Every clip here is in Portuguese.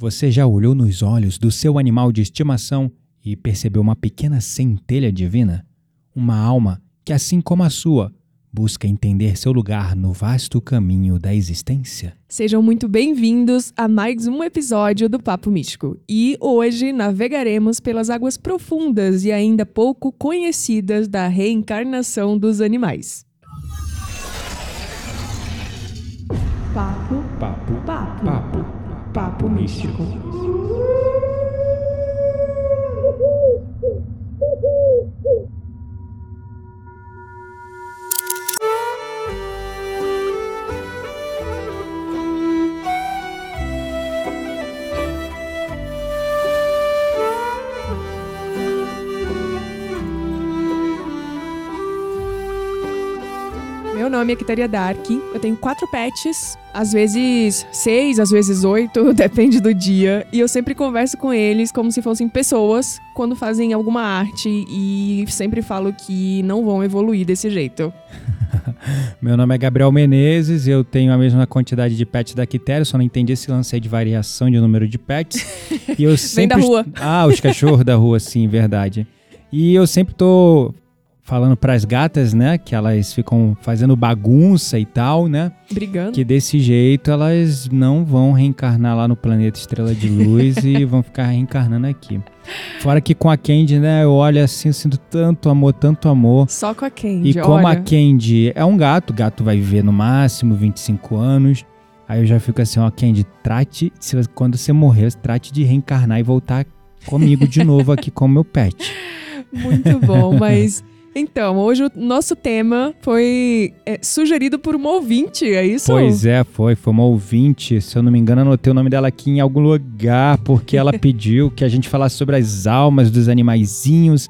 Você já olhou nos olhos do seu animal de estimação e percebeu uma pequena centelha divina? Uma alma que, assim como a sua, busca entender seu lugar no vasto caminho da existência? Sejam muito bem-vindos a mais um episódio do Papo Místico. E hoje navegaremos pelas águas profundas e ainda pouco conhecidas da reencarnação dos animais. Papo, Papo, papo, papo, papo místico. Meu nome é Kitaria Dark. Eu tenho quatro pets, às vezes seis, às vezes oito, depende do dia. E eu sempre converso com eles como se fossem pessoas quando fazem alguma arte e sempre falo que não vão evoluir desse jeito. Meu nome é Gabriel Menezes, eu tenho a mesma quantidade de pets da Quitéria, só não entendi esse lance aí de variação de número de pets. E eu Vem sempre... da rua. Ah, os cachorros da rua, sim, verdade. E eu sempre tô falando pras gatas, né, que elas ficam fazendo bagunça e tal, né, Brigando. que desse jeito elas não vão reencarnar lá no planeta Estrela de Luz e vão ficar reencarnando aqui. Fora que com a Candy, né, eu olho assim, eu sinto tanto amor, tanto amor. Só com a Candy, E como olha. a Candy é um gato, o gato vai viver no máximo 25 anos. Aí eu já fico assim, ó, Candy, trate, se quando você morrer, trate de reencarnar e voltar comigo de novo aqui como meu pet. Muito bom, mas... Então, hoje o nosso tema foi é, sugerido por um ouvinte, é isso? Pois é, foi, foi uma ouvinte, se eu não me engano, anotei o nome dela aqui em algum lugar, porque ela pediu que a gente falasse sobre as almas dos animaizinhos.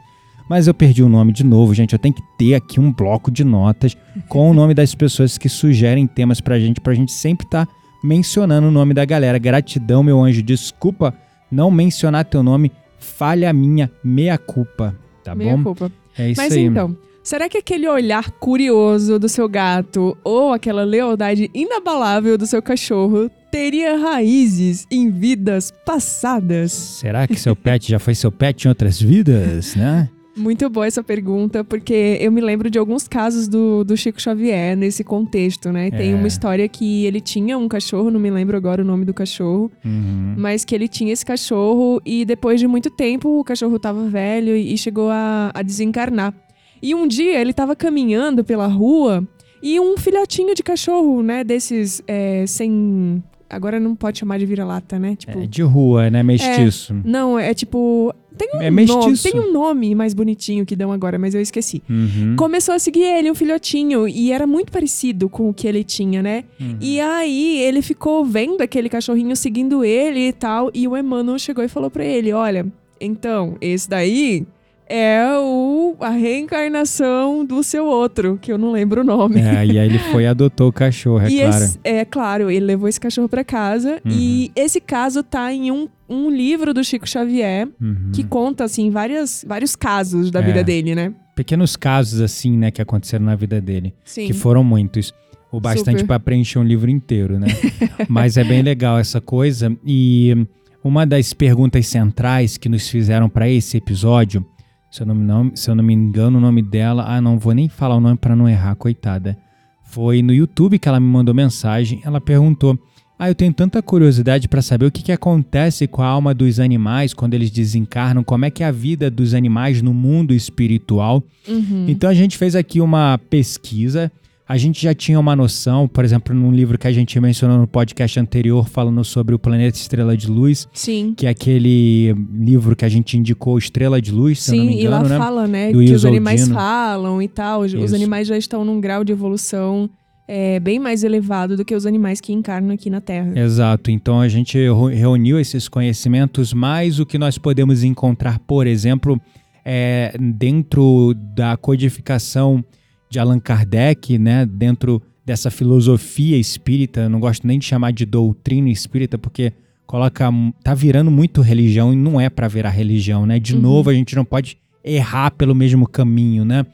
Mas eu perdi o nome de novo, gente. Eu tenho que ter aqui um bloco de notas com o nome das pessoas que sugerem temas pra gente, pra gente sempre estar mencionando o nome da galera. Gratidão, meu anjo. Desculpa não mencionar teu nome. Falha minha, meia culpa. Tá Meia bom? culpa. É isso Mas aí. então, será que aquele olhar curioso do seu gato ou aquela lealdade inabalável do seu cachorro teria raízes em vidas passadas? Será que seu pet já foi seu pet em outras vidas, né? Muito boa essa pergunta, porque eu me lembro de alguns casos do, do Chico Xavier nesse contexto, né? Tem É. uma história que ele tinha um cachorro, não me lembro agora o nome do cachorro, Uhum. mas que ele tinha esse cachorro e depois de muito tempo o cachorro tava velho e chegou a, a desencarnar. E um dia ele tava caminhando pela rua e um filhotinho de cachorro, né, desses é, sem. Agora não pode chamar de vira-lata, né? Tipo. É de rua, né? Mestiço. Não, é tipo. Tem um É nome, tem um nome mais bonitinho que dão agora, mas eu esqueci. Uhum. Começou a seguir ele, um filhotinho, e era muito parecido com o que ele tinha, né? Uhum. E aí ele ficou vendo aquele cachorrinho seguindo ele e tal, e o Emmanuel chegou e falou pra ele: Olha, então, esse daí é o, a reencarnação do seu outro, que eu não lembro o nome. É, e aí ele foi e adotou o cachorro, é e claro. esse, é claro, ele levou esse cachorro pra casa, Uhum. e esse caso tá em um, um livro do Chico Xavier, Uhum. que conta, assim, várias, vários casos da É. vida dele, né? Pequenos casos, assim, né, que aconteceram na vida dele. Sim. Que foram muitos. O bastante pra preencher um livro inteiro, né? Mas é bem legal essa coisa. E uma das perguntas centrais que nos fizeram pra esse episódio, se eu, não, não- se eu não me engano, o nome dela. Ah, não vou nem falar o nome pra não errar, coitada. Foi no YouTube que ela me mandou mensagem. Ela perguntou: Ah, eu tenho tanta curiosidade pra saber o que, que acontece com a alma dos animais quando eles desencarnam, como é que é a vida dos animais no mundo espiritual. Uhum. Então a gente fez aqui uma pesquisa. A gente já tinha uma noção, por exemplo, num livro que a gente mencionou no podcast anterior, falando sobre o planeta Estrela de Luz, Sim. que é aquele livro que a gente indicou, Estrela de Luz, se eu não me Sim, e lá engano, né? fala, né, Do que os Wilson animais falam e tal. Os Isso. animais já estão num grau de evolução é, bem mais elevado do que os animais que encarnam aqui na Terra. Exato. Então a gente reu- reuniu esses conhecimentos, mais o que nós podemos encontrar, por exemplo, é, dentro da codificação de Allan Kardec, né? Dentro dessa filosofia espírita, eu não gosto nem de chamar de doutrina espírita, porque coloca, tá virando muito religião e não é para virar religião, né? De Uhum. novo, a gente não pode errar pelo mesmo caminho, né?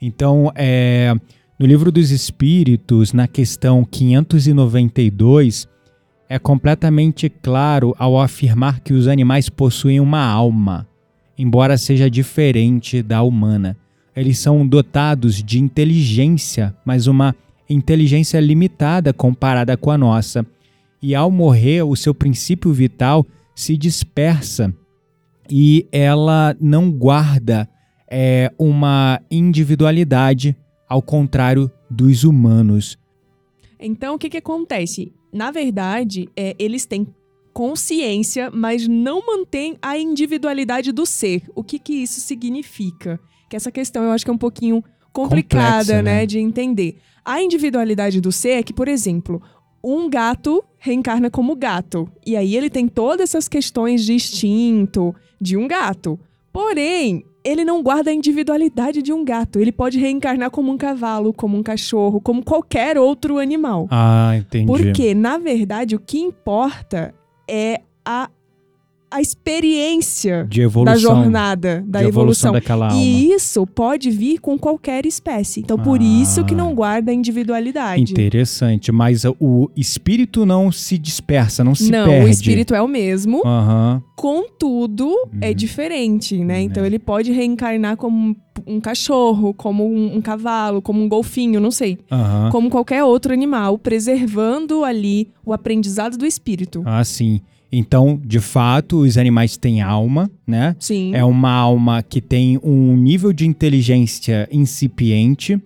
Então, é, no livro dos Espíritos, na questão 592, é completamente claro ao afirmar que os animais possuem uma alma, embora seja diferente da humana. Eles são dotados de inteligência, mas uma inteligência limitada comparada com a nossa. E ao morrer, o seu princípio vital se dispersa e ela não guarda é, uma individualidade, ao contrário dos humanos. Então, o que, que acontece? Na verdade, é, eles têm consciência, mas não mantêm a individualidade do ser. O que, que isso significa? Que essa questão eu acho que é um pouquinho complicada, Complexa, né? né, de entender. A individualidade do ser é que, por exemplo, um gato reencarna como gato. E aí ele tem todas essas questões de instinto de um gato. Porém, ele não guarda a individualidade de um gato. Ele pode reencarnar como um cavalo, como um cachorro, como qualquer outro animal. Ah, entendi. Porque, na verdade, o que importa é a, a experiência evolução, da jornada, da evolução. daquela alma. E isso pode vir com qualquer espécie. Então, por Ah. isso que não guarda a individualidade. Interessante, mas o espírito não se dispersa, não se não, perde. o espírito é o mesmo, Aham. contudo, é Uhum. diferente, né? Então, É. ele pode reencarnar como um cachorro, como um, um cavalo, como um golfinho, não sei. Aham. Como qualquer outro animal, preservando ali o aprendizado do espírito. Ah, sim. Então, de fato, os animais têm alma, né? Sim. É uma alma que tem um nível de inteligência incipiente.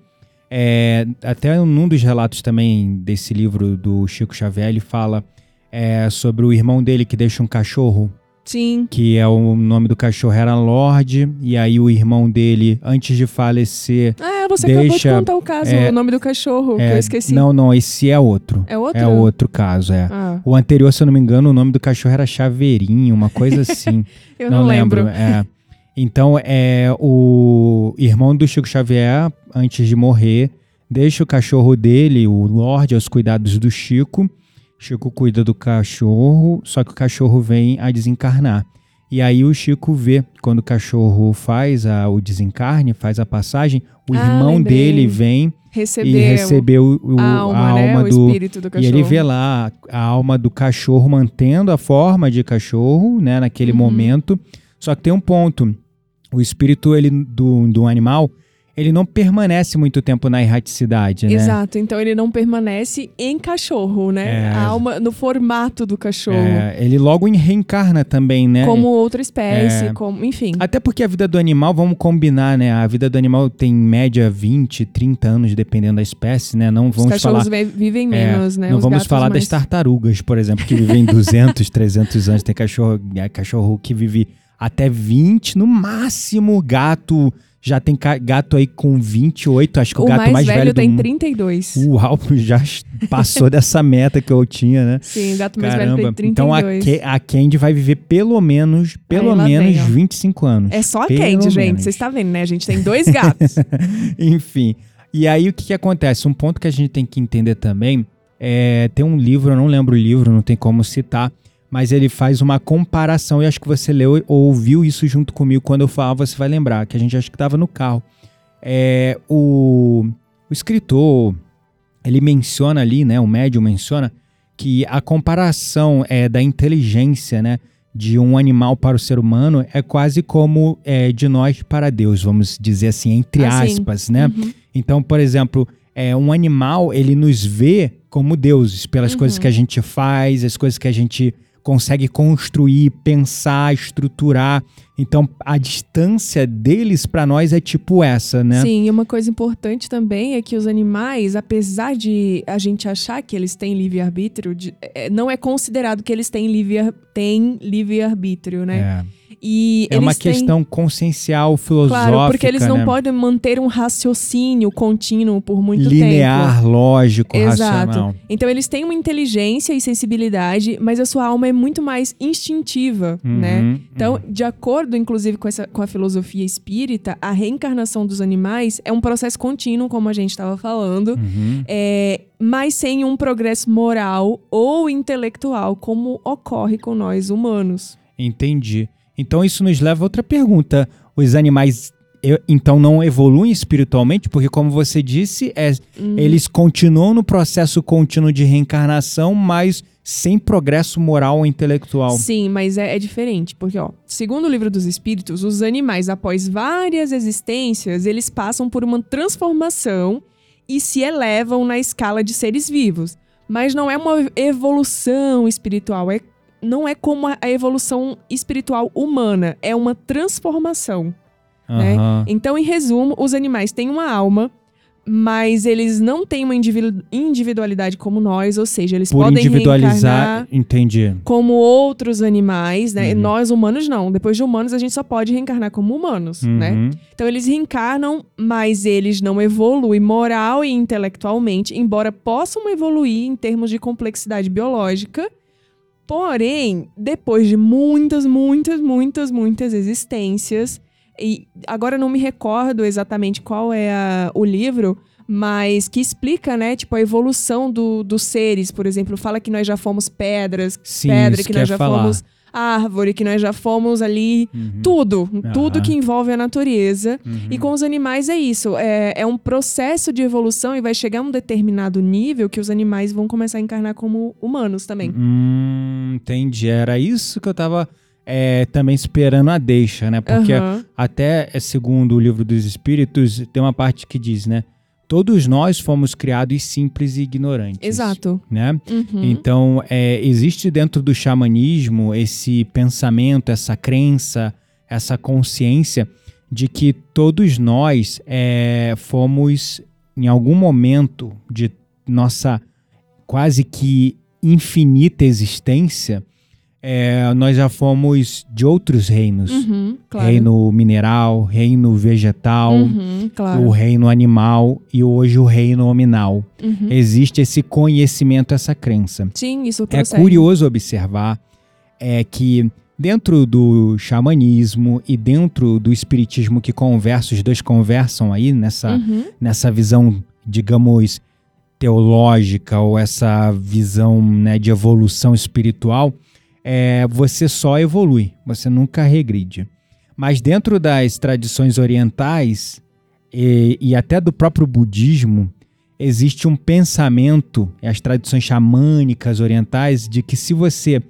É, até num dos relatos também desse livro do Chico Xavier, ele fala é, sobre o irmão dele que deixa um cachorro, Sim. que é o nome do cachorro era Lorde, e aí o irmão dele, antes de falecer, Ah, você acabou de Deixa- contar o caso, é, o nome do cachorro, que é, eu esqueci. não, não, esse é outro. É outro? É outro caso, é. Ah, O anterior, se eu não me engano, o nome do cachorro era Chaveirinho, uma coisa assim. eu não, lembro. É. Então, é o irmão do Chico Xavier, antes de morrer, deixa o cachorro dele, o Lorde, aos cuidados do Chico. Chico cuida do cachorro, só que o cachorro vem a desencarnar. E aí o Chico vê, quando o cachorro faz a- o desencarne, faz a passagem, o Ah, irmão lembrei. dele vem Recebeu, e recebeu o, a alma, a né? alma o do, espírito do e ele vê lá a alma do cachorro mantendo a forma de cachorro, né, naquele Uhum. momento. Só que tem um ponto. O espírito ele, do, do animal, ele não permanece muito tempo na erraticidade, né? Exato, então ele não permanece em cachorro, né? É. A alma no formato do cachorro. É, ele logo reencarna também, né? Como outra espécie, É. como, enfim. Até porque a vida do animal, vamos combinar, né? A vida do animal tem em média 20, 30 anos, dependendo da espécie, né? Não Os vamos cachorros falar vi- vivem É, menos, né? Não Os vamos falar mais. das tartarugas, por exemplo, que vivem 200, 300 anos. Tem cachorro, é, cachorro que vive até 20, no máximo. Gato já tem gato aí com 28. Acho que o, O gato mais, mais, velho, velho, tem mundo. 32. Uau, já passou dessa meta que eu tinha, né? Sim, o gato mais velho tem 32. Então a, Ke- a Candy vai viver pelo menos, pelo menos vem, ó. 25 anos. É só a Pelo Candy, gente. menos. Vocês estão vendo, né? A gente tem dois gatos. Enfim. E aí o que, que acontece? Um ponto que a gente tem que entender também é tem um livro, eu não lembro o livro, não tem como citar, mas ele faz uma comparação e acho que você leu ou ouviu isso junto comigo quando eu falava, você vai lembrar que a gente acho que estava no carro. É o, o escritor ele menciona ali, né? O médium menciona que a comparação é da inteligência, né? De um animal para o ser humano é quase como é, de nós para Deus, vamos dizer assim, entre Ah, sim. aspas, né? Uhum. Então, por exemplo, é, um animal, ele nos vê como deuses, pelas Uhum. coisas que a gente faz, as coisas que a gente consegue construir, pensar, estruturar. Então, a distância deles para nós é tipo essa, né? Sim, e uma coisa importante também é que os animais, apesar de a gente achar que eles têm livre-arbítrio, é, não é considerado que eles têm livre- livre-arbítrio, né? É, E É uma eles têm- questão consciencial, filosófica, Claro, porque eles não né? podem manter um raciocínio contínuo por muito tempo. linear, lógico, Exato. racional. Então eles têm uma inteligência e sensibilidade, mas a sua alma é muito mais instintiva, né? Uhum, Então, uhum. de acordo, inclusive, com, essa, com a filosofia espírita, a reencarnação dos animais é um processo contínuo, como a gente estava falando, Uhum. é, mas sem um progresso moral ou intelectual, como ocorre com nós humanos. Entendi. Então isso nos leva a outra pergunta. Os animais, então não evoluem espiritualmente, porque como você disse, é, Hum. eles continuam no processo contínuo de reencarnação, mas sem progresso moral ou intelectual. Sim, mas é, é diferente, porque, ó, segundo o livro dos espíritos, os animais, após várias existências, eles passam por uma transformação e se elevam na escala de seres vivos. Mas não é uma evolução espiritual, é, não é como a evolução espiritual humana, é uma transformação. né? Aham. Então, em resumo, os animais têm uma alma, mas eles não têm uma individu- individualidade como nós, ou seja, eles Por podem individualizar, reencarnar entendi. como outros animais, né? Uhum. Nós humanos não. Depois de humanos a gente só pode reencarnar como humanos, né? Uhum. Então eles reencarnam, mas eles não evoluem moral e intelectualmente, embora possam evoluir em termos de complexidade biológica. Porém, depois de muitas, muitas, muitas, muitas existências, e agora eu não me recordo exatamente qual é a- o livro, mas que explica, né, tipo, a evolução do- dos seres. Por exemplo, fala que nós já fomos pedras, Sim, pedra, que nós já falar. fomos árvore, que nós já fomos ali. Uhum. Tudo, tudo Aham. que envolve a natureza. Uhum. E com os animais é isso. É, é um processo de evolução e vai chegar a um determinado nível que os animais vão começar a encarnar como humanos também. Hum, entendi. Era isso que eu tava é, também esperando a deixa, né? Porque Aham. até é, segundo o livro dos espíritos, tem uma parte que diz, né? Todos nós fomos criados simples e ignorantes. Exato. Né? Uhum. Então, é, existe dentro do xamanismo esse pensamento, essa crença, essa consciência de que todos nós é, fomos, em algum momento de nossa quase que infinita existência, é, nós já fomos de outros reinos. Uhum, claro. Reino mineral, reino vegetal, Uhum, claro. o reino animal e hoje o reino nominal. Uhum. Existe esse conhecimento, essa crença. Sim, isso É procede. curioso observar é que dentro do xamanismo e dentro do espiritismo que conversa, os dois conversam aí nessa, Uhum. nessa visão, digamos, teológica ou essa visão né, de evolução espiritual, é, você só evolui, você nunca regride. Mas dentro das tradições orientais e, e até do próprio budismo, existe um pensamento, as tradições xamânicas orientais, de que se você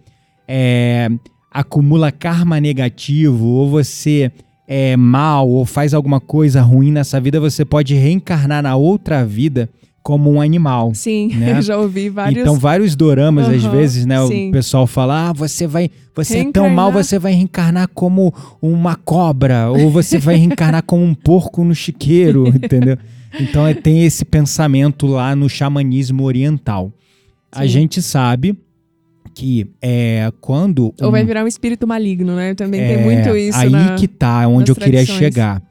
é, acumula karma negativo ou você é mal ou faz alguma coisa ruim nessa vida, você pode reencarnar na outra vida como um animal. Sim, né? eu já ouvi vários. Então, vários doramas, às Aham, vezes, né? sim. O pessoal fala: ah, você vai. Você é tão mal, você vai reencarnar como uma cobra, ou você vai reencarnar como um porco no chiqueiro, entendeu? Então, é, tem esse pensamento lá no xamanismo oriental. A Sim. gente sabe que é quando. Ou um- vai virar um espírito maligno, né? Também é, tem muito isso Aí na... que tá, onde eu nas queria tradições. chegar.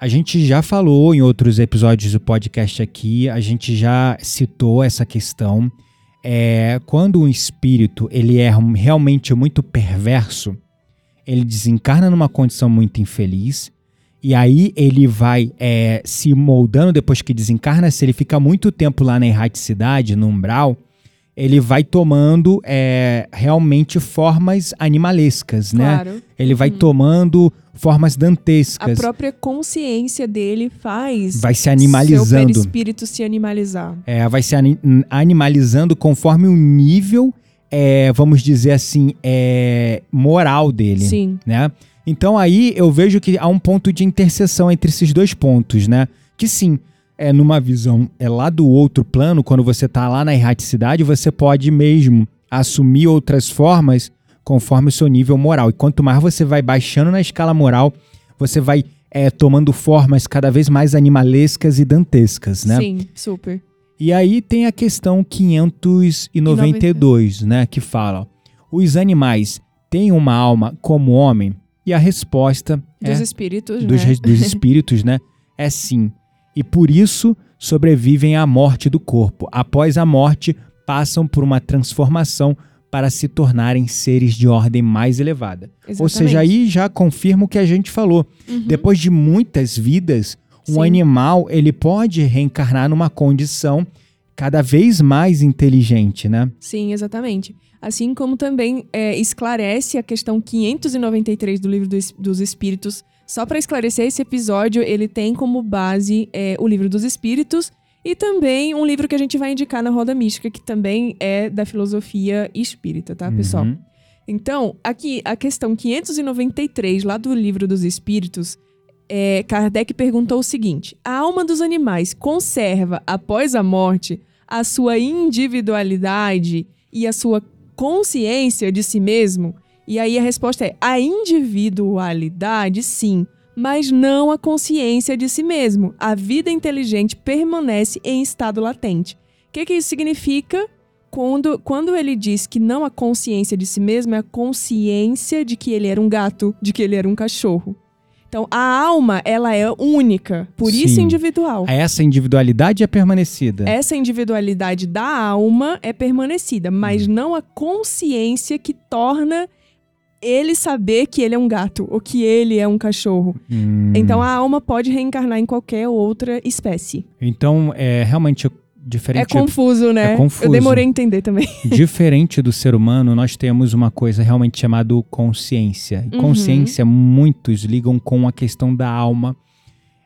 A gente já falou em outros episódios do podcast aqui, a gente já citou essa questão. É, quando um espírito ele é realmente muito perverso, ele desencarna numa condição muito infeliz, e aí ele vai é, se moldando depois que desencarna, se ele fica muito tempo lá na erraticidade, no umbral, ele vai tomando é, realmente formas animalescas, né? Claro. Ele vai tomando formas A dantescas, própria consciência dele faz vai se seu animalizando. perispírito se animalizar. É, vai se ani- animalizando conforme o nível, é, vamos dizer assim, é, moral dele. Sim. né? Então aí eu vejo que há um ponto de interseção entre esses dois pontos, né? Que sim, é numa visão é lá do outro plano, quando você tá lá na erraticidade, você pode mesmo assumir outras formas conforme o seu nível moral. E quanto mais você vai baixando na escala moral, você vai é, tomando formas cada vez mais animalescas e dantescas, né? Sim, super. E aí tem a questão 592, né, que fala: os animais têm uma alma como homem? E a resposta Dos é espíritos, dos, né? dos espíritos, né, é sim. E por isso sobrevivem à morte do corpo. Após a morte, passam por uma transformação para se tornarem seres de ordem mais elevada. Ou seja, Exatamente. aí já confirma o que a gente falou. Uhum. Depois de muitas vidas, um Sim. animal ele pode reencarnar numa condição cada vez mais inteligente, né? Sim, exatamente. Assim como também é, esclarece a questão 593 do livro dos Espíritos, Só para esclarecer, esse episódio ele tem como base é, o livro dos Espíritos e também um livro que a gente vai indicar na Roda Mística, que também é da filosofia espírita, tá, pessoal? Uhum. Então, aqui a questão 593, lá do livro dos Espíritos, é, Kardec perguntou o seguinte: a alma dos animais conserva, após a morte, a sua individualidade e a sua consciência de si mesmo? E aí a resposta é: a individualidade, sim, mas não a consciência de si mesmo. A vida inteligente permanece em estado latente. O que, que isso significa? Quando, quando ele diz que não a consciência de si mesmo, é a consciência de que ele era um gato, de que ele era um cachorro. Então, a alma, ela é única, por isso Sim. individual. Essa individualidade é permanecida. Essa individualidade da alma é permanecida, mas Hum. não a consciência que torna ele saber que ele é um gato ou que ele é um cachorro. Hum. Então a alma pode reencarnar em qualquer outra espécie. Então, é realmente diferente. É confuso, né? é confuso. Eu demorei a entender também. Diferente do ser humano, nós temos uma coisa realmente chamada consciência. E Uhum. consciência, muitos ligam com a questão da alma.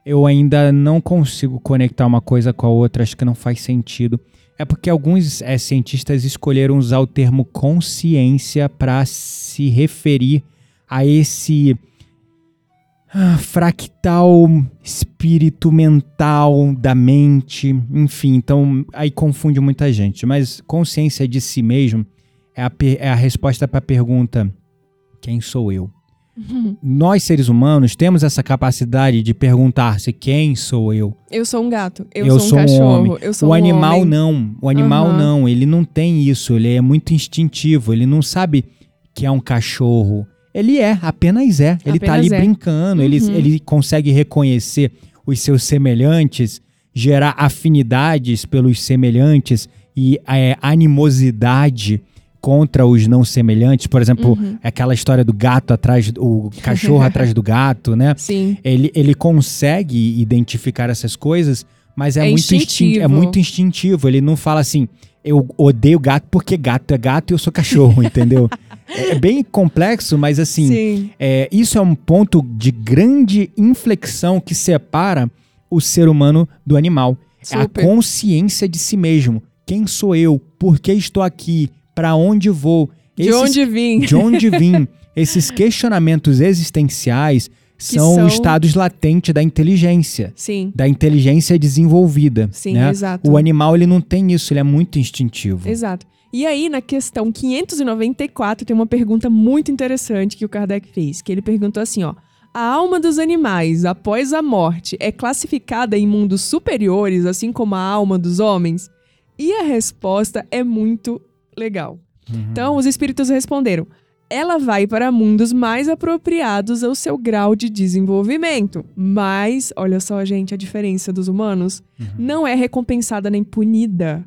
Eu ainda não consigo conectar uma coisa com a outra, acho que não faz sentido. É porque alguns eh, cientistas escolheram usar o termo consciência para se referir a esse ah, fractal espírito mental da mente, enfim, então aí confunde muita gente. Mas consciência de si mesmo é a, é a resposta para a pergunta: quem sou eu? Nós, seres humanos, temos essa capacidade de perguntar-se quem sou eu. Eu sou um gato, eu, Eu sou um sou um cachorro, eu sou o um animal homem. não. O animal Aham. não. Ele não tem isso. Ele é muito instintivo. Ele não sabe que é um cachorro. Ele é, apenas é. Ele tá ali Apenas é. brincando. Ele, Uhum. ele consegue reconhecer os seus semelhantes, gerar afinidades pelos semelhantes e é, animosidade contra os não semelhantes. Por exemplo, Uhum. aquela história do gato atrás, o cachorro atrás do gato, né? Sim. ele, ele consegue identificar essas coisas, mas é, É muito instintivo. instintivo. é muito instintivo. Ele não fala assim, eu odeio gato porque gato é gato e eu sou cachorro, entendeu? É bem complexo, mas assim, Sim. é, isso é um ponto de grande inflexão que separa o ser humano do animal. É a Super. consciência de si mesmo. Quem sou eu? Por que estou aqui? Para onde vou? De Esses- onde vim? de onde vim? Esses questionamentos existenciais são, são- estados latentes da inteligência, Sim. da inteligência desenvolvida. Sim, né? exato. O animal ele não tem isso, ele é muito instintivo. Exato. E aí, na questão 594, tem uma pergunta muito interessante que o Kardec fez, que ele perguntou assim, ó: A alma dos animais, após a morte, é classificada em mundos superiores, assim como a alma dos homens? E a resposta é muito legal. Uhum. Então, os espíritos responderam: ela vai para mundos mais apropriados ao seu grau de desenvolvimento. Mas, olha só, gente, a diferença dos humanos Uhum. não é recompensada nem punida.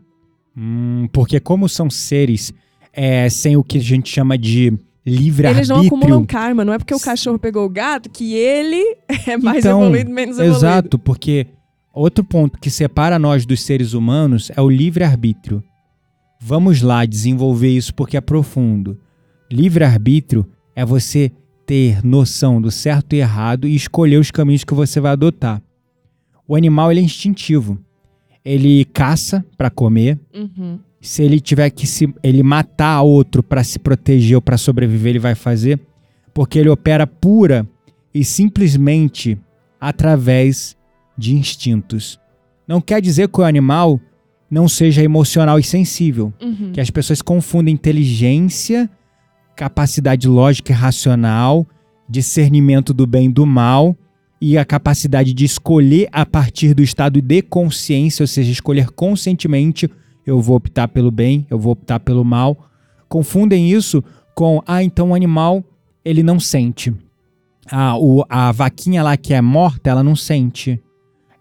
Hum, porque como são seres é, sem o que a gente chama de Eles não acumulam karma, não é porque o cachorro pegou o gato que ele é mais Então, evoluído, menos evoluído. Exato, porque outro ponto que separa nós dos seres humanos é o livre-arbítrio. Vamos lá desenvolver isso porque é profundo. Livre-arbítrio é você ter noção do certo e errado e escolher os caminhos que você vai adotar. O animal ele é instintivo. Ele caça para comer. Uhum. Se ele tiver que se ele matar outro para se proteger ou para sobreviver, ele vai fazer, porque ele opera pura e simplesmente através de instintos. Não quer dizer que o animal não seja emocional e sensível, Uhum. que as pessoas confundem inteligência, capacidade lógica e racional, discernimento do bem e do mal e a capacidade de escolher a partir do estado de consciência, ou seja, escolher conscientemente, eu vou optar pelo bem, eu vou optar pelo mal. Confundem isso com, ah, então o animal, ele não sente. Ah, o, a vaquinha lá que é morta, ela não sente.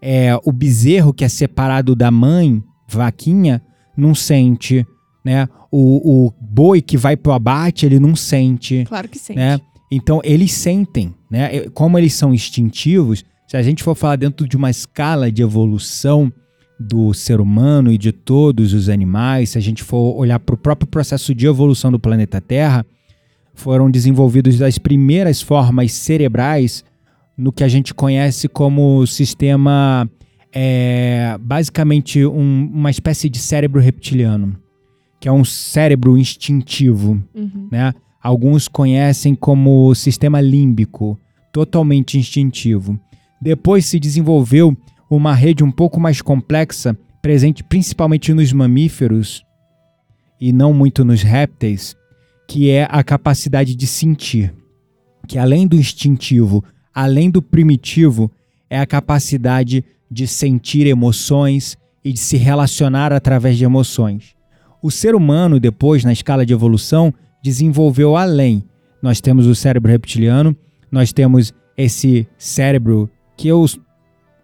É, o bezerro que é separado da mãe, vaquinha, não sente, né? O, o boi que vai pro abate, ele não sente, Claro que sim. né? Então eles sentem, né? Como eles são instintivos, se a gente for falar dentro de uma escala de evolução do ser humano e de todos os animais, se a gente for olhar para o próprio processo de evolução do planeta Terra, foram desenvolvidos as primeiras formas cerebrais no que a gente conhece como sistema, é, basicamente um- uma espécie de cérebro reptiliano, que é um cérebro instintivo, Uhum. né? Alguns conhecem como sistema límbico, totalmente instintivo. Depois se desenvolveu uma rede um pouco mais complexa, presente principalmente nos mamíferos e não muito nos répteis, que é a capacidade de sentir. Que além do instintivo, além do primitivo, é a capacidade de sentir emoções e de se relacionar através de emoções. O ser humano, depois, na escala de evolução, desenvolveu além. Nós temos o cérebro reptiliano, nós temos esse cérebro que eu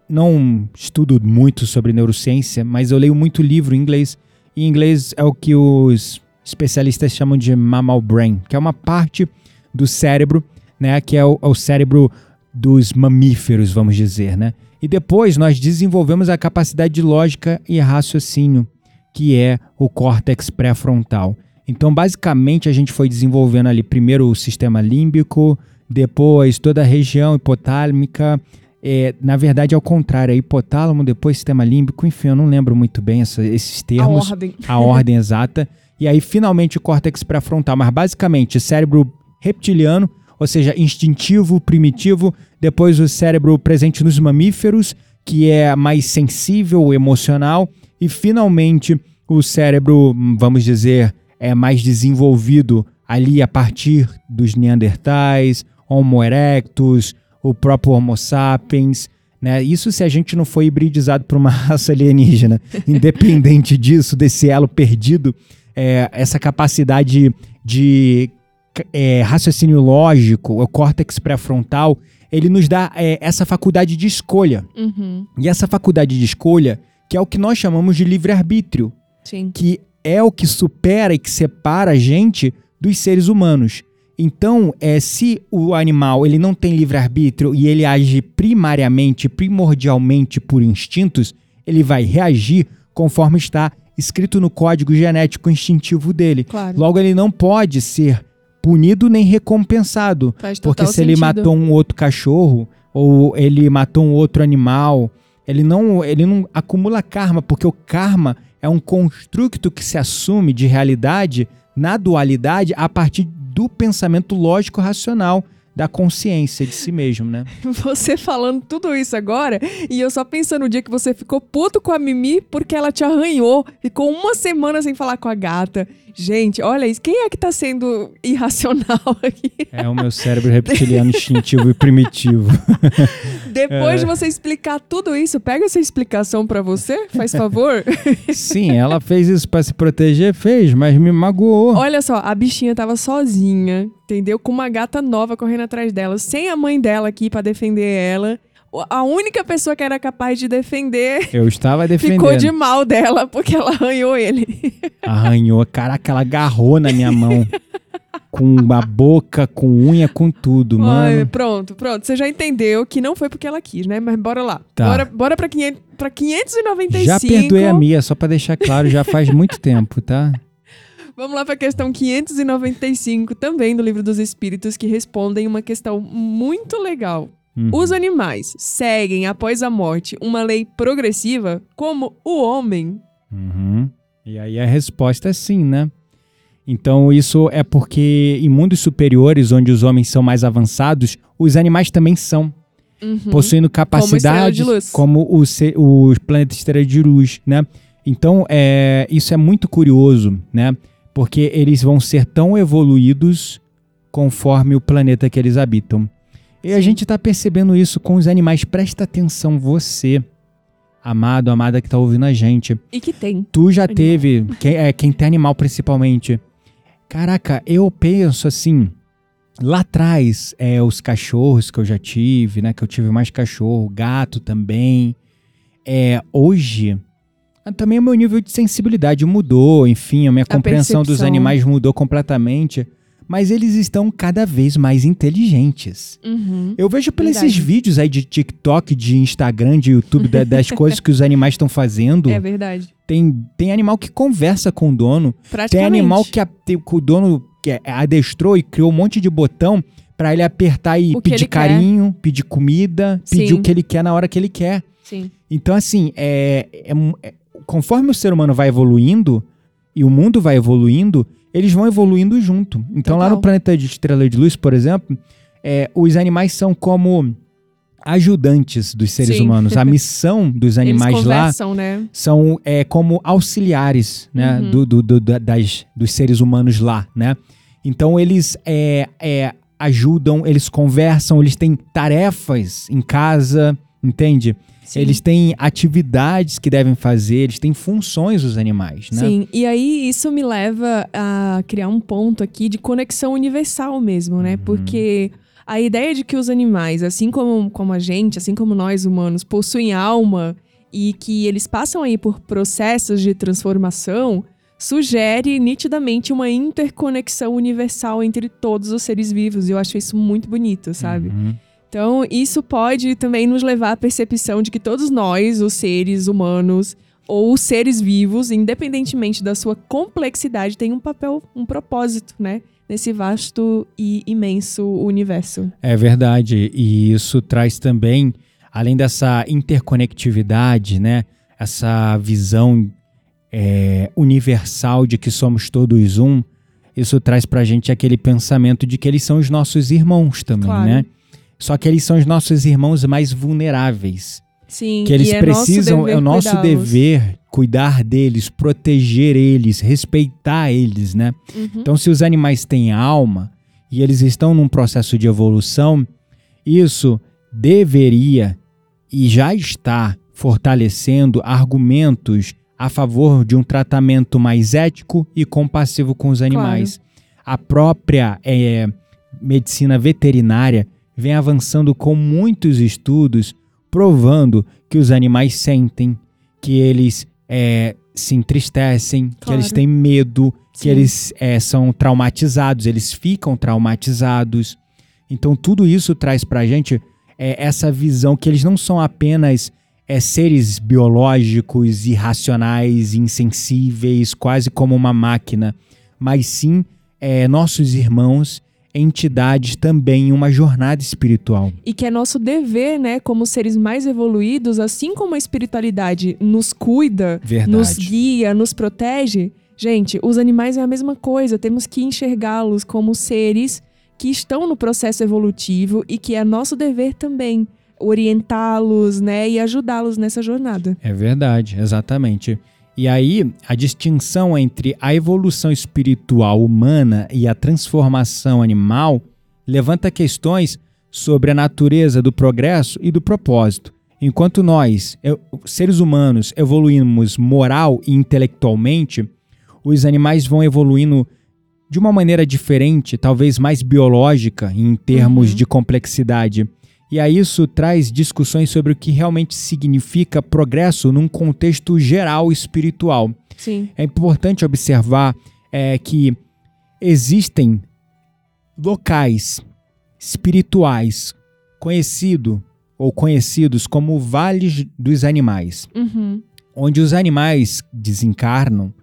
não estudo muito sobre neurociência, mas eu leio muito livro em inglês. E em inglês é o que os especialistas chamam de mammal brain, que é uma parte do cérebro, né, que é o, é o cérebro dos mamíferos, vamos dizer, né? E depois nós desenvolvemos a capacidade de lógica e raciocínio, que é o córtex pré-frontal. Então, basicamente, a gente foi desenvolvendo ali primeiro o sistema límbico, depois toda a região hipotálamica. É, na verdade, ao contrário, é hipotálamo, depois sistema límbico, enfim, eu não lembro muito bem essa- esses A termos ordem. a ordem exata. E aí, finalmente, o córtex pré-frontal. Mas, basicamente, cérebro reptiliano, ou seja, instintivo, primitivo. Depois, o cérebro presente nos mamíferos, que é mais sensível, emocional. E, finalmente, o cérebro, vamos dizer, é mais desenvolvido ali a partir dos neandertais, Homo erectus, o próprio Homo sapiens. Né? Isso se a gente não foi hibridizado por uma raça alienígena. Independente disso, desse elo perdido, é, essa capacidade de é, raciocínio lógico, o córtex pré-frontal, ele nos dá é, essa faculdade de escolha. Uhum. E essa faculdade de escolha, que é o que nós chamamos de livre-arbítrio, Sim. que é o que supera e que separa a gente dos seres humanos. Então, é, se o animal ele não tem livre-arbítrio e ele age primariamente, primordialmente por instintos, ele vai reagir conforme está escrito no código genético instintivo dele. Claro. Logo, ele não pode ser punido nem recompensado. Porque se ele sentido. matou um outro cachorro ou ele matou um outro animal, ele não, ele não acumula karma, porque o karma é um construto que se assume de realidade na dualidade a partir do pensamento lógico racional da consciência de si mesmo, né? Você falando tudo isso agora, e eu só pensando no dia que você ficou puto com a Mimi porque ela te arranhou. Ficou uma semana sem falar com a gata. Gente, olha isso. Quem é que tá sendo irracional aqui? É o meu cérebro reptiliano instintivo e primitivo. Depois É. de você explicar tudo isso, pega essa explicação pra você, faz favor. Sim, ela fez isso pra se proteger, fez, mas me magoou. Olha só, a bichinha tava sozinha, entendeu? Com uma gata nova correndo atrás dela, sem a mãe dela aqui pra defender ela. A única pessoa que era capaz de defender Eu estava defendendo. ficou de mal dela porque ela arranhou ele. Arranhou. Caraca, ela agarrou na minha mão. com a boca, com unha, com tudo, Ai, mano. pronto, pronto. Você já entendeu que não foi porque ela quis, né? Mas bora lá. Tá. Bora, bora pra, 500, pra 595. Já perdoei a Mia, só pra deixar claro, já faz muito tempo, tá? Vamos lá pra questão 595, também do Livro dos Espíritos, que respondem uma questão muito legal. Uhum. Os animais seguem, após a morte, uma lei progressiva como o homem? Uhum. E aí a resposta é sim, né? Então isso é porque em mundos superiores, onde os homens são mais avançados, os animais também são, Uhum. possuindo capacidades como o ce- os planetas estrela de luz, né? Então é, isso é muito curioso, né? Porque eles vão ser tão evoluídos conforme o planeta que eles habitam. E a Sim. gente tá percebendo isso com os animais. Presta atenção, você, amado, amada que tá ouvindo a gente. E que tem. Tu já Animal. teve, quem, é, quem tem animal principalmente. Caraca, eu penso assim, lá atrás, é, os cachorros que eu já tive, né? Que eu tive mais cachorro, gato também. É, hoje, também o meu nível de sensibilidade mudou, enfim, a minha A compreensão dos animais mudou completamente. Mas eles estão cada vez mais inteligentes. Uhum. Eu vejo pelos esses vídeos aí de TikTok, de Instagram, de YouTube, da- das coisas que os animais estão fazendo. É verdade. Tem, tem animal que conversa com o dono. Praticamente. Tem animal que, a- tem- que o dono que adestrou e criou um monte de botão Pra ele apertar e O pedir ele quer. carinho, pedir comida, pedir Sim. o que ele quer na hora que ele quer. Sim. Então, assim, é, é é- conforme o ser humano vai evoluindo e o mundo vai evoluindo, eles vão evoluindo junto. Então, lá Total. no planeta de Estrela de Luz, por exemplo, é, os animais são como ajudantes dos seres Sim. humanos. A missão dos animais lá né? são é, como auxiliares né, Uhum. do, do- do- da- das, dos seres humanos lá, né? Então eles é, é, ajudam, eles conversam, eles têm tarefas em casa, entende? Sim. Eles têm atividades que devem fazer, eles têm funções os animais, né? Sim, e aí isso me leva a criar um ponto aqui de conexão universal mesmo, né? Uhum. Porque a ideia de que os animais, assim como, como a gente, assim como nós humanos, possuem alma e que eles passam aí por processos de transformação, sugere nitidamente uma interconexão universal entre todos os seres vivos. E eu acho isso muito bonito, sabe? Uhum. Então, isso pode também nos levar à percepção de que todos nós, os seres humanos ou os seres vivos, independentemente da sua complexidade, têm um papel, um propósito, né? Nesse vasto e imenso universo. É verdade. E isso traz também, além dessa interconectividade, né? Essa visão é, universal de que somos todos um, isso traz pra gente aquele pensamento de que eles são os nossos irmãos também, Claro. né? Só que eles são os nossos irmãos mais vulneráveis. Sim, Que eles é precisam, é o nosso dever cuidar deles, proteger eles, respeitar eles, né? Uhum. Então, se os animais têm alma e eles estão num processo de evolução, isso deveria e já está fortalecendo argumentos a favor de um tratamento mais ético e compassivo com os animais. A própria eh, medicina veterinária vem avançando com muitos estudos provando que os animais sentem, que eles eh, se entristecem, que Claro. eles têm medo, que Sim. eles eh, são traumatizados, eles ficam traumatizados. Então tudo isso traz pra gente eh, essa visão que eles não são apenas eh, seres biológicos, irracionais, insensíveis, quase como uma máquina, mas sim eh, nossos irmãos, entidades também em uma jornada espiritual. E que é nosso dever, né, como seres mais evoluídos, assim como a espiritualidade nos cuida, Verdade. nos guia, nos protege. Gente, os animais é a mesma coisa. Temos que enxergá-los como seres que estão no processo evolutivo e que é nosso dever também orientá-los, né, e ajudá-los nessa jornada. É verdade, exatamente. E aí, a distinção entre a evolução espiritual humana e a transformação animal levanta questões sobre a natureza do progresso e do propósito. Enquanto nós, eu- seres humanos, evoluímos moral e intelectualmente, os animais vão evoluindo de uma maneira diferente, talvez mais biológica em termos Uhum. de complexidade. E aí isso traz discussões sobre o que realmente significa progresso num contexto geral espiritual. Sim. É importante observar é, que existem locais espirituais conhecido ou conhecidos como vales dos animais, Uhum. onde os animais desencarnam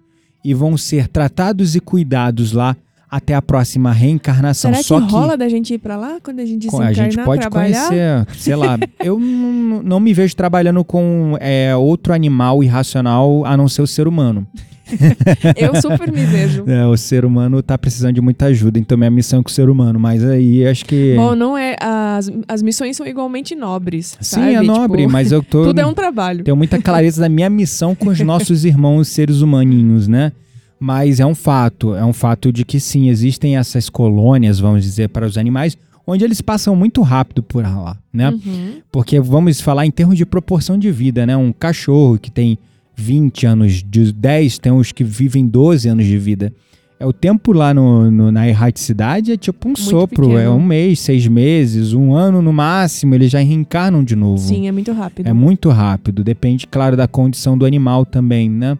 e vão ser tratados e cuidados lá até a próxima reencarnação. Será que Só que rola da gente ir pra lá quando a gente com- a desencarnar, gente pode trabalhar? conhecer, sei lá, eu não, não me vejo trabalhando com é, outro animal irracional a não ser o ser humano. Eu super me vejo. É, o ser humano tá precisando de muita ajuda, então minha missão é com o ser humano, mas aí acho que... Bom, não é. As, as missões são igualmente nobres. Sim, sabe? é nobre, Tipo, mas eu tô... Tudo é um trabalho. Tenho muita clareza da minha missão com os nossos irmãos seres humaninhos, né? Mas é um fato, é um fato de que sim, existem essas colônias, vamos dizer, para os animais, onde eles passam muito rápido por lá, né? Uhum. Porque vamos falar em termos de proporção de vida, né? Um cachorro que tem 20 anos, de 10, tem uns que vivem 12 anos de vida. É o tempo lá no, no- na erraticidade é tipo um Muito sopro, é pequeno. um mês, seis meses, um ano no máximo, eles já reencarnam de novo. Sim, é muito rápido. É muito rápido, depende, claro, da condição do animal também, né?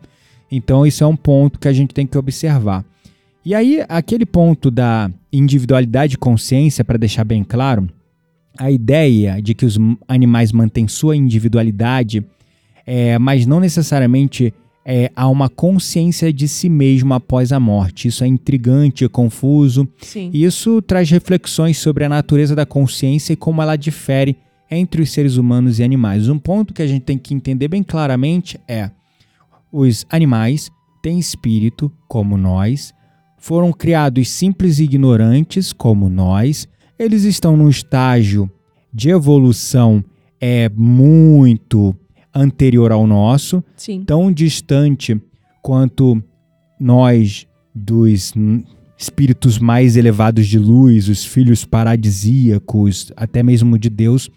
Então, isso é um ponto que a gente tem que observar. E aí, aquele ponto da individualidade e consciência, para deixar bem claro, a ideia de que os animais mantêm sua individualidade, é, mas não necessariamente é, há uma consciência de si mesmo após a morte. Isso é intrigante, é confuso. Sim. E isso traz reflexões sobre a natureza da consciência e como ela difere entre os seres humanos e animais. Um ponto que a gente tem que entender bem claramente é: os animais têm espírito, como nós, foram criados simples e ignorantes, como nós, eles estão num estágio de evolução é muito anterior ao nosso, Sim. tão distante quanto nós dos espíritos mais elevados de luz, os filhos paradisíacos, até mesmo de Deus,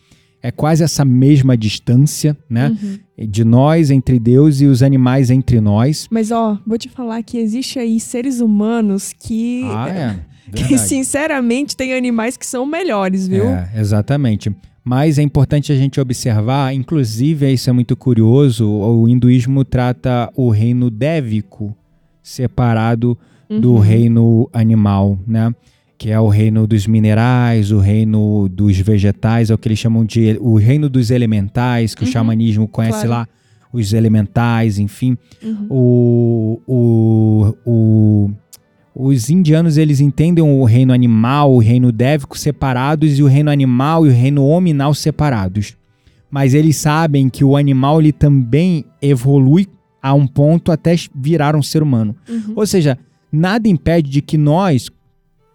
é quase essa mesma distância, né? Uhum. De nós entre Deus e os animais entre nós. Mas ó, vou te falar que existe aí seres humanos que, Ah, é. que sinceramente tem animais que são melhores, viu? É, exatamente. Mas é importante a gente observar, inclusive, isso é muito curioso, o hinduísmo trata o reino dévico separado do Uhum. reino animal, né? Que é o reino dos minerais, o reino dos vegetais, é o que eles chamam de o reino dos elementais, que o Uhum, xamanismo conhece claro. lá, os elementais, enfim. Uhum. O, o, o, os indianos eles entendem o reino animal, o reino dévico separados e o reino animal e o reino hominal separados. Mas eles sabem que o animal ele também evolui a um ponto até virar um ser humano. Uhum. Ou seja, nada impede de que nós,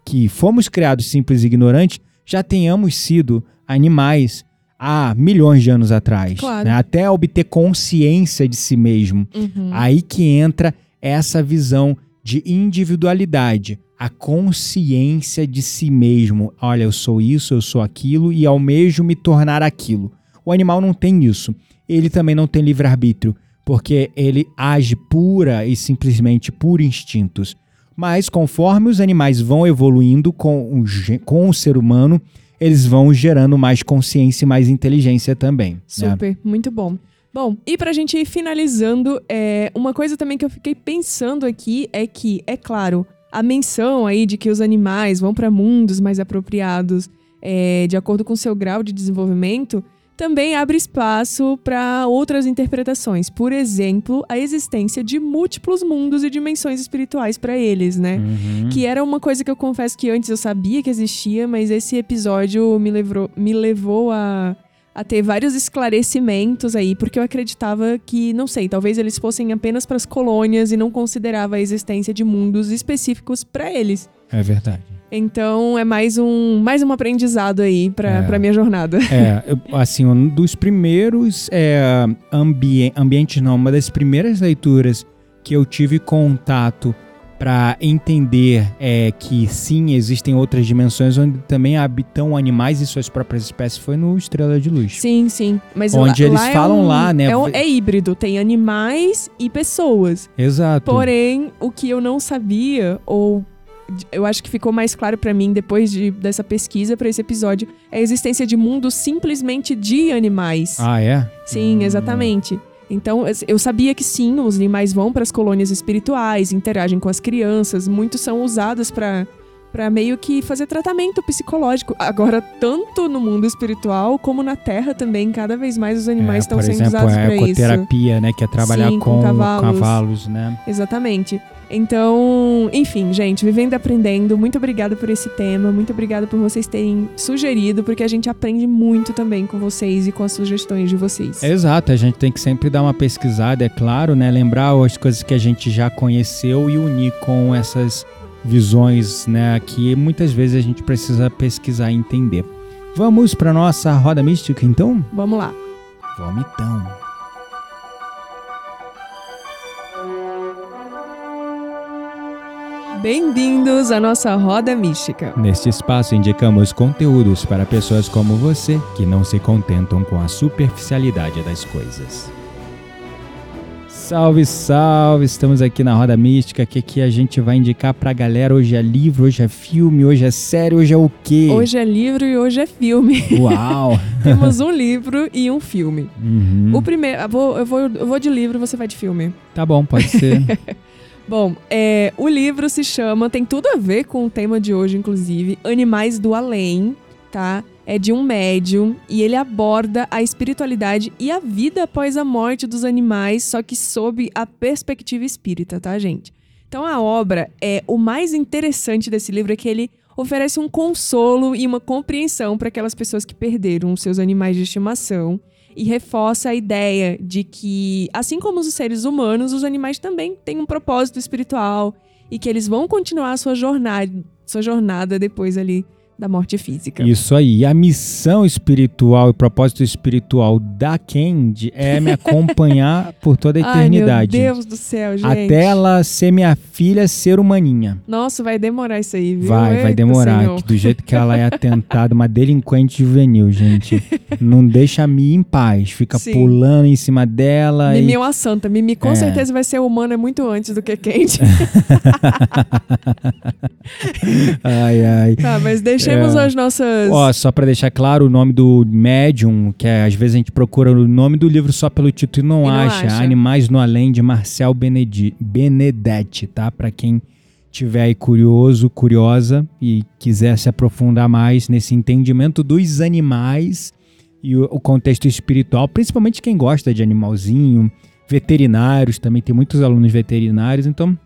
que fomos criados simples e ignorantes, já tenhamos sido animais há milhões de anos atrás. Claro. né? Até obter consciência de si mesmo. Uhum. Aí que entra essa visão de individualidade, a consciência de si mesmo. Olha, eu sou isso, eu sou aquilo e almejo me tornar aquilo. O animal não tem isso. Ele também não tem livre-arbítrio, porque ele age pura e simplesmente por instintos. Mas conforme os animais vão evoluindo com o, com o ser humano, eles vão gerando mais consciência e mais inteligência também. né? Super, muito bom. Bom, e pra gente ir finalizando, é, uma coisa também que eu fiquei pensando aqui é que, é claro, a menção aí de que os animais vão para mundos mais apropriados é, de acordo com seu grau de desenvolvimento também abre espaço para outras interpretações. Por exemplo, a existência de múltiplos mundos e dimensões espirituais para eles, né? Uhum. Que era uma coisa que eu confesso que antes eu sabia que existia, mas esse episódio me levou, me levou a, a ter vários esclarecimentos aí, porque eu acreditava que, não sei, talvez eles fossem apenas para as colônias e não considerava a existência de mundos específicos para eles. É verdade. Então é mais um, mais um aprendizado aí para É. pra minha jornada. É, eu- assim, um dos primeiros é, ambien- ambientes, não, uma das primeiras leituras que eu tive contato para entender é, que sim, existem outras dimensões onde também habitam animais e suas próprias espécies foi no Estrela de Luz. Sim, sim. Mas Onde lá, eles lá é falam um- lá, né? É, um- é híbrido, tem animais e pessoas. Exato. Porém, o que eu não sabia, ou eu acho que ficou mais claro pra mim depois de, dessa pesquisa pra esse episódio, é a existência de mundos simplesmente de animais. Ah, é? Sim, Hum. exatamente. Então, eu- sabia que sim, os animais vão para as colônias espirituais, interagem com as crianças, muitos são usados pra para meio que fazer tratamento psicológico. Agora, tanto no mundo espiritual como na Terra também, cada vez mais os animais É, estão por sendo exemplo, usados a para isso. ecoterapia, né? Que é trabalhar Sim, com com, cavalos. cavalos, né? Exatamente. Então, enfim, gente, vivendo e aprendendo, muito obrigada por esse tema, muito obrigada por vocês terem sugerido, porque a gente aprende muito também com vocês e com as sugestões de vocês. Exato, a gente tem que sempre dar uma pesquisada, é claro, né? Lembrar as coisas que a gente já conheceu e unir com essas visões, né? Que muitas vezes a gente precisa pesquisar e entender. Vamos para nossa roda mística, então? Vamos lá. Vamos então. Bem-vindos à nossa roda mística. Neste espaço indicamos conteúdos para pessoas como você que não se contentam com a superficialidade das coisas. Salve, salve! Estamos aqui na Roda Mística, que aqui a gente vai indicar pra galera. Hoje é livro, hoje é filme, hoje é série, hoje é o quê? Hoje é livro e hoje é filme. Uau! Temos um livro e um filme. Uhum. O primeiro, eu vou, eu, vou, eu vou de livro, você vai de filme. Tá bom, pode ser. Bom, é, o livro se chama, tem tudo a ver com o tema de hoje, inclusive, Animais do Além, tá? É de um médium e ele aborda a espiritualidade e a vida após a morte dos animais, só que sob a perspectiva espírita, tá, gente? Então a obra é o mais interessante desse livro é que ele oferece um consolo e uma compreensão para aquelas pessoas que perderam seus animais de estimação e reforça a ideia de que, assim como os seres humanos, os animais também têm um propósito espiritual e que eles vão continuar a sua jornada, sua jornada depois ali da morte física. Isso aí. E a missão espiritual e propósito espiritual da Candy é me acompanhar por toda a eternidade. Ai, meu Deus do céu, gente. Até ela ser minha filha, ser humaninha. Nossa, vai demorar isso aí, viu? Vai, Eita, vai demorar. Do jeito que ela é atentada, uma delinquente juvenil, gente. Não deixa a Mi em paz. Fica Sim. pulando em cima dela. Mimi e... é uma santa. Mimi com É. certeza vai ser humana muito antes do que quente. Ai, ai. tá, mas deixemos É. as nossas. Ó, só pra deixar claro o nome do médium, que é, às vezes a gente procura o nome do livro só pelo título e não, E não acha. acha. Animais no Além, de Marcel Benedi- Benedetti, tá? Pra quem tiver aí curioso, curiosa e quiser se aprofundar mais nesse entendimento dos animais e o, o contexto espiritual, principalmente quem gosta de animalzinho, veterinários, também tem muitos alunos veterinários, então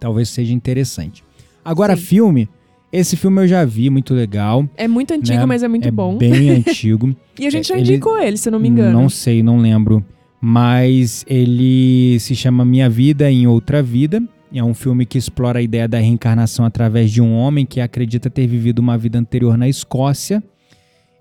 talvez seja interessante. Agora, Sim. filme. Esse filme eu já vi, muito legal. É muito antigo, né? mas é muito bom. Bem antigo. E a gente já ele- indicou ele, se eu não me engano. Não sei, não lembro. Mas ele se chama Minha Vida em Outra Vida. É um filme que explora a ideia da reencarnação através de um homem que acredita ter vivido uma vida anterior na Escócia.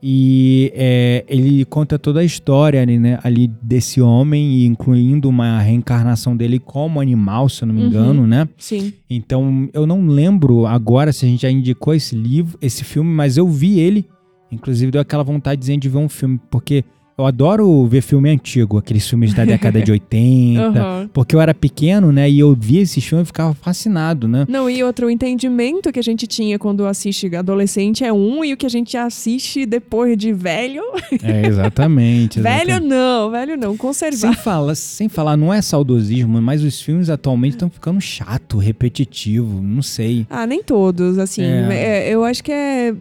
E é, ele conta toda a história ali, né, ali desse homem, incluindo uma reencarnação dele como animal, se eu não me Uhum. engano, né? Sim. Então, eu não lembro agora se a gente já indicou esse livro, esse filme, mas eu vi ele. Inclusive, deu aquela vontadezinha de ver um filme, porque eu adoro ver filme antigo, aqueles filmes da década de 80. Aham. Porque eu era pequeno, né? E eu via esses filmes e ficava fascinado, né? Não, e outro o entendimento que a gente tinha quando assiste adolescente é um, e o que a gente assiste depois de velho. É, exatamente. Velho não, velho não, conservar. Sem falar, sem falar, não é saudosismo, mas os filmes atualmente estão ficando chato, repetitivo, não sei. Ah, nem todos, assim. É. É, eu acho que é.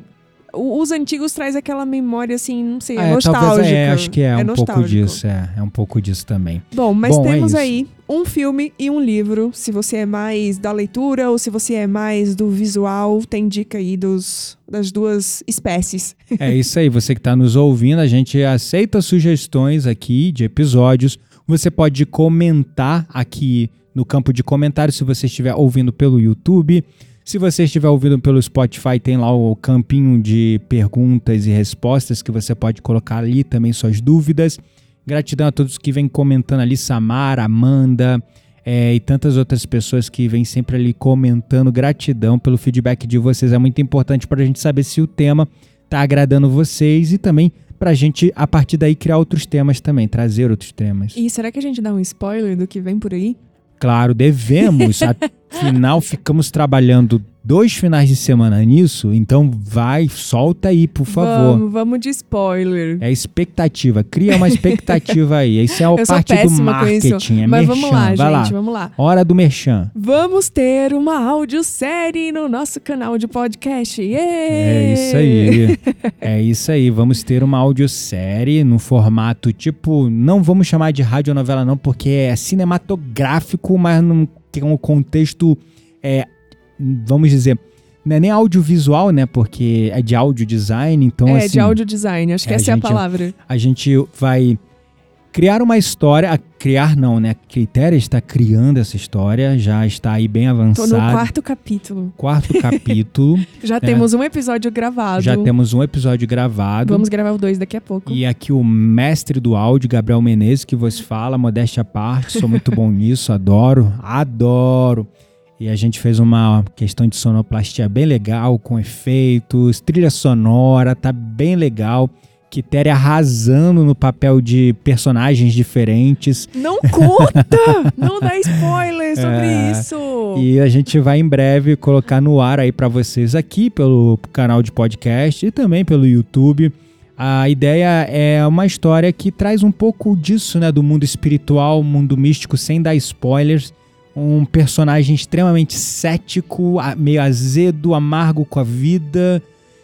O- Os antigos traz aquela memória, assim, não sei, é, É, nostálgica. talvez é, acho que é, um pouco nostálgico. disso, é, é um pouco disso também. Bom, mas Bom, é temos isso. aí um filme e um livro. Se você é mais da leitura ou se você é mais do visual, tem dica aí dos, das duas espécies. É isso aí, você que está nos ouvindo, a gente aceita sugestões aqui de episódios. Você pode comentar aqui no campo de comentários se você estiver ouvindo pelo YouTube. Se você estiver ouvindo pelo Spotify, tem lá o campinho de perguntas e respostas que você pode colocar ali também suas dúvidas. Gratidão a todos que vêm comentando ali, Samara, Amanda é, e tantas outras pessoas que vêm sempre ali comentando. Gratidão pelo feedback de vocês, é muito importante para a gente saber se o tema tá agradando vocês e também pra gente, a partir daí, criar outros temas também, trazer outros temas. E será que a gente dá um spoiler do que vem por aí? Claro, devemos, afinal ficamos trabalhando dois finais de semana nisso, então vai, solta aí, por favor. Vamos, vamos de spoiler. É expectativa, cria uma expectativa aí. Isso é a parte do marketing, é Mas merchan. vamos lá, vai gente, lá. vamos lá. Hora do merchan. Vamos ter uma audiosérie no nosso canal de podcast. É isso aí. É isso aí. Vamos ter uma audiosérie no formato tipo. Não vamos chamar de radionovela, não, porque é cinematográfico, mas num tem um contexto. É, vamos dizer. Não é nem audiovisual, né? Porque é de audio design, então é, assim. de audio design, acho que é, essa é a palavra. A gente vai criar uma história. Criar não, né? Critéria está criando essa história, já está aí bem Tô avançado. no quarto capítulo. quarto capítulo. Já temos um episódio gravado. Já temos um episódio gravado. Vamos gravar o dois daqui a pouco. E aqui o mestre do áudio, Gabriel Menezes, que vos fala, modéstia à parte, sou muito bom nisso, adoro, adoro. E a gente fez uma questão de sonoplastia bem legal, com efeitos, trilha sonora, tá bem legal. Quitéria arrasando no papel de personagens diferentes. Não conta! não dá spoiler sobre É, isso! E a gente vai em breve colocar no ar aí pra vocês aqui pelo canal de podcast e também pelo YouTube. A ideia é uma história que traz um pouco disso, né, do mundo espiritual, mundo místico, sem dar spoilers. Um personagem extremamente cético, meio azedo, amargo com a vida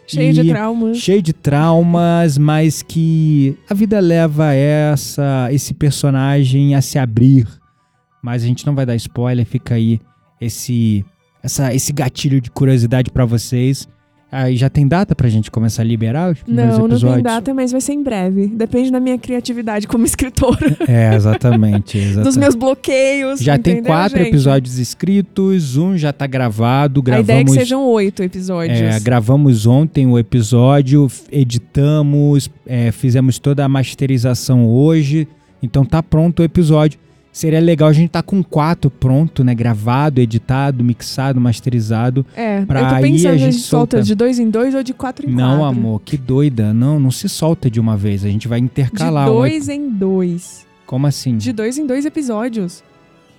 Cheio de traumas. cheio de traumas, mas que a vida leva essa esse personagem a se abrir. Mas a gente não vai dar spoiler, fica aí esse essa, esse gatilho de curiosidade pra vocês. Aí já tem data pra gente começar a liberar os primeiros Não, não episódios? tem data, mas vai ser em breve. Depende da minha criatividade como escritora. É, exatamente. exatamente. Dos meus bloqueios. Já tem quatro gente? episódios escritos, um já tá gravado, A gravamos. ideia é que sejam oito episódios. É, gravamos ontem o episódio, editamos, é, fizemos toda a masterização hoje, então tá pronto o episódio. Seria legal a gente tá com quatro pronto, né? Gravado, editado, mixado, masterizado. É, Pra eu tô aí a a gente solta solta. de dois em dois ou de quatro em Não, quatro. amor, que doida. Não, não se solta de uma vez. A gente vai De intercalar. um dois em dois. Como assim? De dois em dois episódios.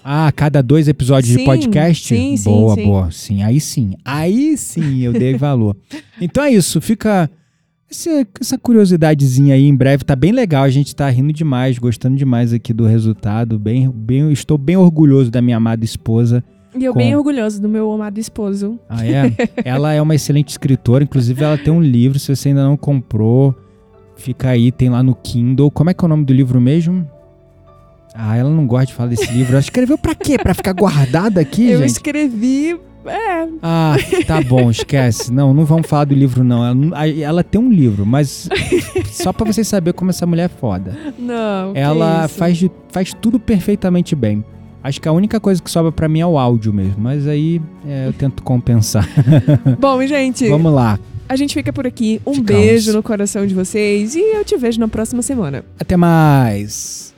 Ah, cada dois episódios de Sim, podcast? sim, sim, boa, sim. boa. Sim, aí sim. Aí sim eu dei valor. então é isso, fica essa, essa curiosidadezinha aí em breve. Tá bem legal, a gente tá rindo demais, gostando demais aqui do resultado. Bem, bem, estou bem orgulhoso da minha amada esposa. E eu Com- bem orgulhosa do meu amado esposo. Ah, é? ela é uma excelente escritora, inclusive ela tem um livro, se você ainda não comprou, fica aí, tem lá no Kindle. Como é que é o nome do livro mesmo? Ah, ela não gosta de falar desse livro. Ela escreveu pra quê? Pra ficar guardada aqui, eu gente? escrevi. É, Ah, tá bom, esquece. Não, não vamos falar do livro, não. Ela, ela tem um livro, mas só pra vocês saberem como essa mulher é foda. não. Ela faz, faz tudo perfeitamente bem. Acho que a única coisa que sobra pra mim é o áudio mesmo, mas aí é, eu tento compensar. Bom, gente, Vamos lá. a gente fica por aqui. Um Ficamos. beijo no coração de vocês e eu te vejo na próxima semana. Até mais.